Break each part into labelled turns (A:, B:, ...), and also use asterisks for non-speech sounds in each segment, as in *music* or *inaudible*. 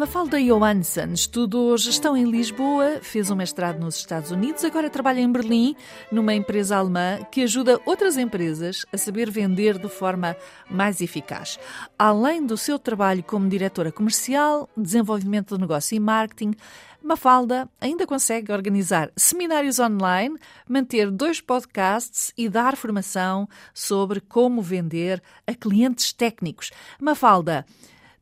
A: Mafalda Johansson estudou gestão em Lisboa, fez um mestrado nos Estados Unidos, agora trabalha em Berlim, numa empresa alemã que ajuda outras empresas a saber vender de forma mais eficaz. Além do seu trabalho como diretora comercial, desenvolvimento de negócio e marketing, Mafalda ainda consegue organizar seminários online, manter dois podcasts e dar formação sobre como vender a clientes técnicos. Mafalda,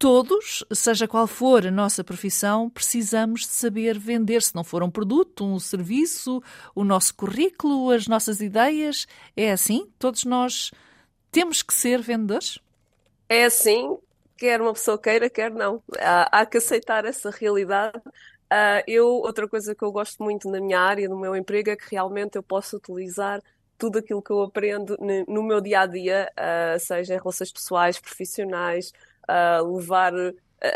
A: Todos, seja qual for a nossa profissão, precisamos de saber vender, se não for um produto, um serviço, o nosso currículo, as nossas ideias. É assim? Todos nós temos que ser vendedores?
B: É assim, quer uma pessoa queira, quer não. Há, que aceitar essa realidade. Uh, eu, outra coisa que eu gosto muito na minha área, no meu emprego, é que realmente eu posso utilizar tudo aquilo que eu aprendo no, meu dia a dia, uh, seja em relações pessoais, profissionais, uh, levar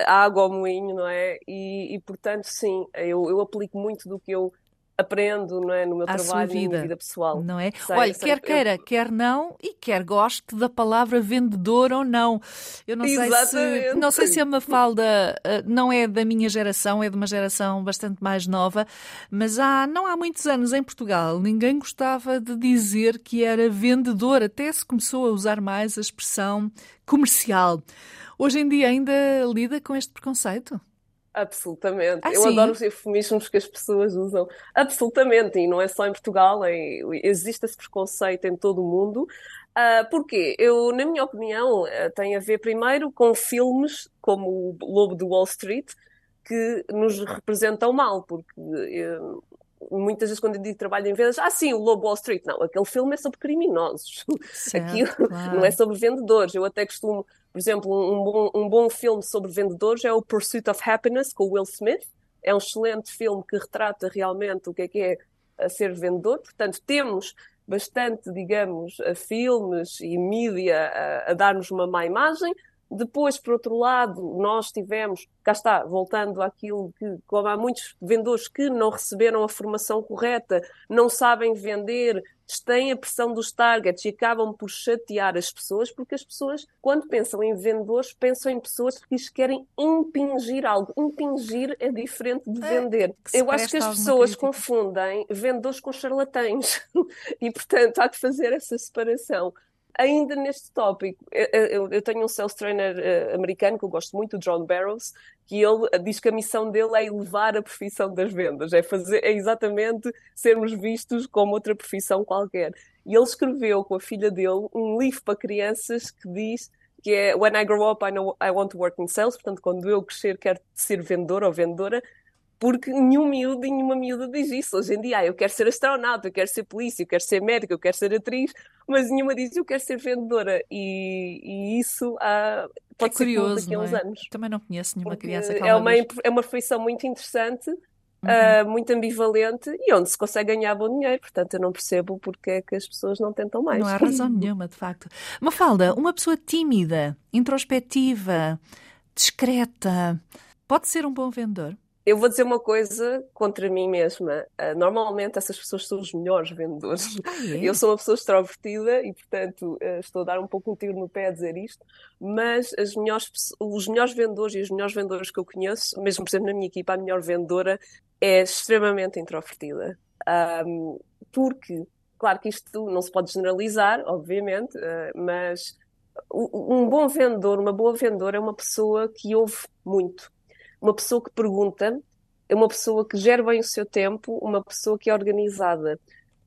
B: água ao moinho, não é? E, e portanto, sim, eu, eu aplico muito do que eu aprendo não é, no meu
A: à
B: trabalho
A: vida,
B: e na minha vida pessoal.
A: Não é? Sei, Olha, sei, quer queira, eu... quer não, e quer goste da palavra vendedor ou não. Eu não
B: Exatamente.
A: sei se não sei se a Mafalda uh, não é da minha geração, é de uma geração bastante mais nova, mas há não há muitos anos em Portugal ninguém gostava de dizer que era vendedor, até se começou a usar mais a expressão comercial. Hoje em dia ainda lida com este preconceito?
B: Absolutamente.
A: Ah,
B: eu
A: sim?
B: adoro os eufemismos que as pessoas usam. Absolutamente. E não é só em Portugal, é, existe esse preconceito em todo o mundo. Uh, porquê? Eu, na minha opinião, uh, tem a ver primeiro com filmes como o Lobo de Wall Street, que nos representam mal, porque uh, muitas vezes quando eu digo trabalho em vendas, ah sim, o Lobo Wall Street, não, aquele filme é sobre criminosos,
A: Certo,
B: aquilo
A: claro. *laughs*
B: não é sobre vendedores. Eu até costumo, por exemplo, um bom, um bom filme sobre vendedores é o Pursuit of Happiness com Will Smith. É um excelente filme que retrata realmente o que é que é a ser vendedor. Portanto, temos bastante, digamos, filmes e mídia a, a dar-nos uma má imagem. Depois, por outro lado, nós tivemos, cá está, voltando àquilo que, como há muitos vendedores que não receberam a formação correta, não sabem vender, têm a pressão dos targets e acabam por chatear as pessoas, porque as pessoas, quando pensam em vendedores, pensam em pessoas que lhes querem impingir algo. Impingir é diferente de vender.
A: que se
B: Eu acho que as pessoas
A: crítica.
B: confundem vendedores com charlatães. *laughs* e, portanto, há que fazer essa separação. Ainda neste tópico, eu, eu- tenho um sales trainer eh, americano que eu gosto muito, o John Barrows, que ele diz que a missão dele é elevar a profissão das vendas, é fazer, é exatamente sermos vistos como outra profissão qualquer. E ele escreveu com a filha dele um livro para crianças que diz que é When I grow up, I know I want to work in sales, portanto, quando eu crescer, quero ser vendedor ou vendedora, porque nenhum miúdo e nenhuma miúda diz isso. Hoje em dia, ah, eu quero ser astronauta, eu quero ser polícia, eu quero ser médica, eu quero ser atriz, mas nenhuma diz eu quero ser vendedora. E, e isso ah, pode
A: é
B: ser
A: curioso,
B: daqui a uns
A: é?
B: anos.
A: Também não conheço nenhuma
B: Porque
A: criança que
B: é uma,
A: vez-
B: é uma profissão muito interessante,
A: Uhum.
B: ah, muito ambivalente e onde se consegue ganhar bom dinheiro. Portanto, eu não percebo porque é que as pessoas não tentam mais.
A: Não há razão *laughs* nenhuma, de facto. Mafalda, uma pessoa tímida, introspectiva, discreta, pode ser um bom vendedor?
B: Eu vou dizer uma coisa contra mim mesma. Ah, normalmente essas pessoas são os melhores vendedores.
A: Ah, é?
B: Eu sou uma pessoa extrovertida e, portanto, ah, estou a dar um pouco um tiro no pé a dizer isto, mas as melhores, os melhores vendedores e os melhores vendedores que eu conheço, mesmo por exemplo na minha equipa, a melhor vendedora é extremamente introvertida. Ahm, porque, claro que isto não se pode generalizar, obviamente, ah, mas um bom vendedor, uma boa vendedora é uma pessoa que ouve muito uma pessoa que pergunta, é uma pessoa que gera bem o seu tempo, uma pessoa que é organizada.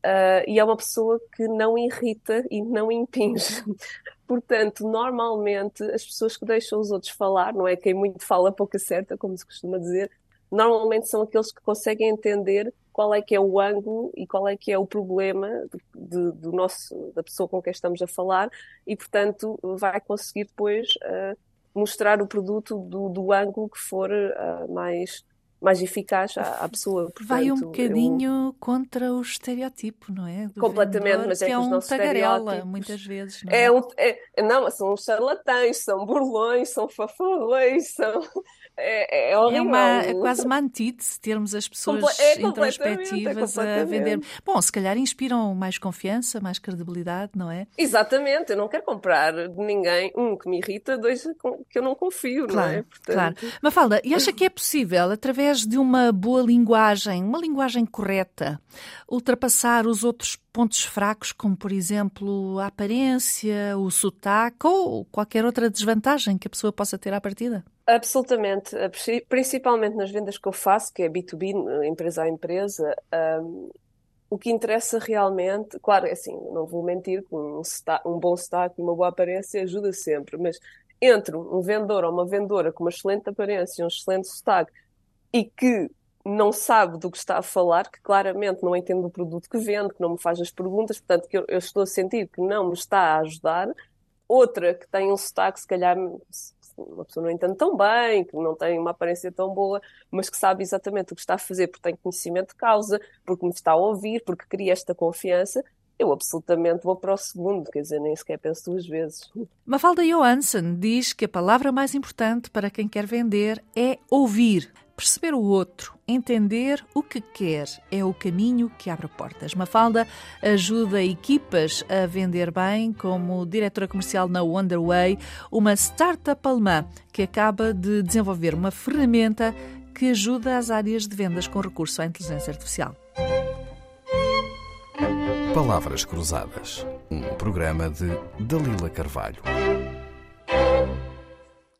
B: Ah, e é uma pessoa que não irrita e não impinge. *laughs* Portanto, normalmente, as pessoas que deixam os outros falar, não é quem muito fala pouco acerta, como se costuma dizer, normalmente são aqueles que conseguem entender qual é que é o ângulo e qual é que é o problema de- do nosso, da pessoa com quem estamos a falar e, portanto, vai conseguir depois ah, mostrar o produto do, do ângulo que for ah, mais, mais eficaz à, à pessoa.
A: Vai um
B: Portanto, eu-
A: bocadinho contra o estereotipo, não é? Do
B: Completamente,
A: vendedor,
B: mas é
A: que é
B: os
A: um tagarela, muitas vezes, não
B: É um, é, não, são charlatães, são burlões, são fafarrões, são... é, é horrível.
A: É, uma, é quase uma antítese termos as pessoas
B: Comple é
A: introspectivas
B: é
A: a vender. Bom, se calhar inspiram mais confiança, mais credibilidade, não é?
B: Exatamente, eu não quero comprar de ninguém, um, que me irrita, dois, que eu não confio,
A: claro,
B: não é?
A: Portanto... Claro. Mafalda, e acha *laughs* que é possível, através de uma boa linguagem, uma linguagem correta, ultrapassar os outros pontos fracos, como por exemplo a aparência, o sotaque ou qualquer outra desvantagem que a pessoa possa ter à partida?
B: Absolutamente, principalmente nas vendas que eu faço, que é B2B, empresa a empresa, um, o que interessa realmente, claro, é assim, não vou mentir, um, um bom destaque e uma boa aparência ajuda sempre, mas entre um vendedor ou uma vendedora com uma excelente aparência, um excelente sotaque e que não sabe do que está a falar, que claramente não entende o produto que vende, que não me faz as perguntas, portanto, que eu, eu estou a sentir que não me está a ajudar, outra que tem um sotaque, se calhar uma pessoa não entende tão bem, que não tem uma aparência tão boa, mas que sabe exatamente o que está a fazer porque tem conhecimento de causa, porque me está a ouvir, porque cria esta confiança, eu absolutamente vou para o segundo, quer dizer, nem sequer penso duas vezes.
A: Mafalda Johansson diz que a palavra mais importante para quem quer vender é ouvir. Perceber o outro, entender o que quer, é o caminho que abre portas. Mafalda ajuda equipas a vender bem, como diretora comercial na Wonderway, uma startup alemã que acaba de desenvolver uma ferramenta que ajuda as áreas de vendas com recurso à inteligência artificial.
C: Palavras Cruzadas, um programa de Dalila Carvalho.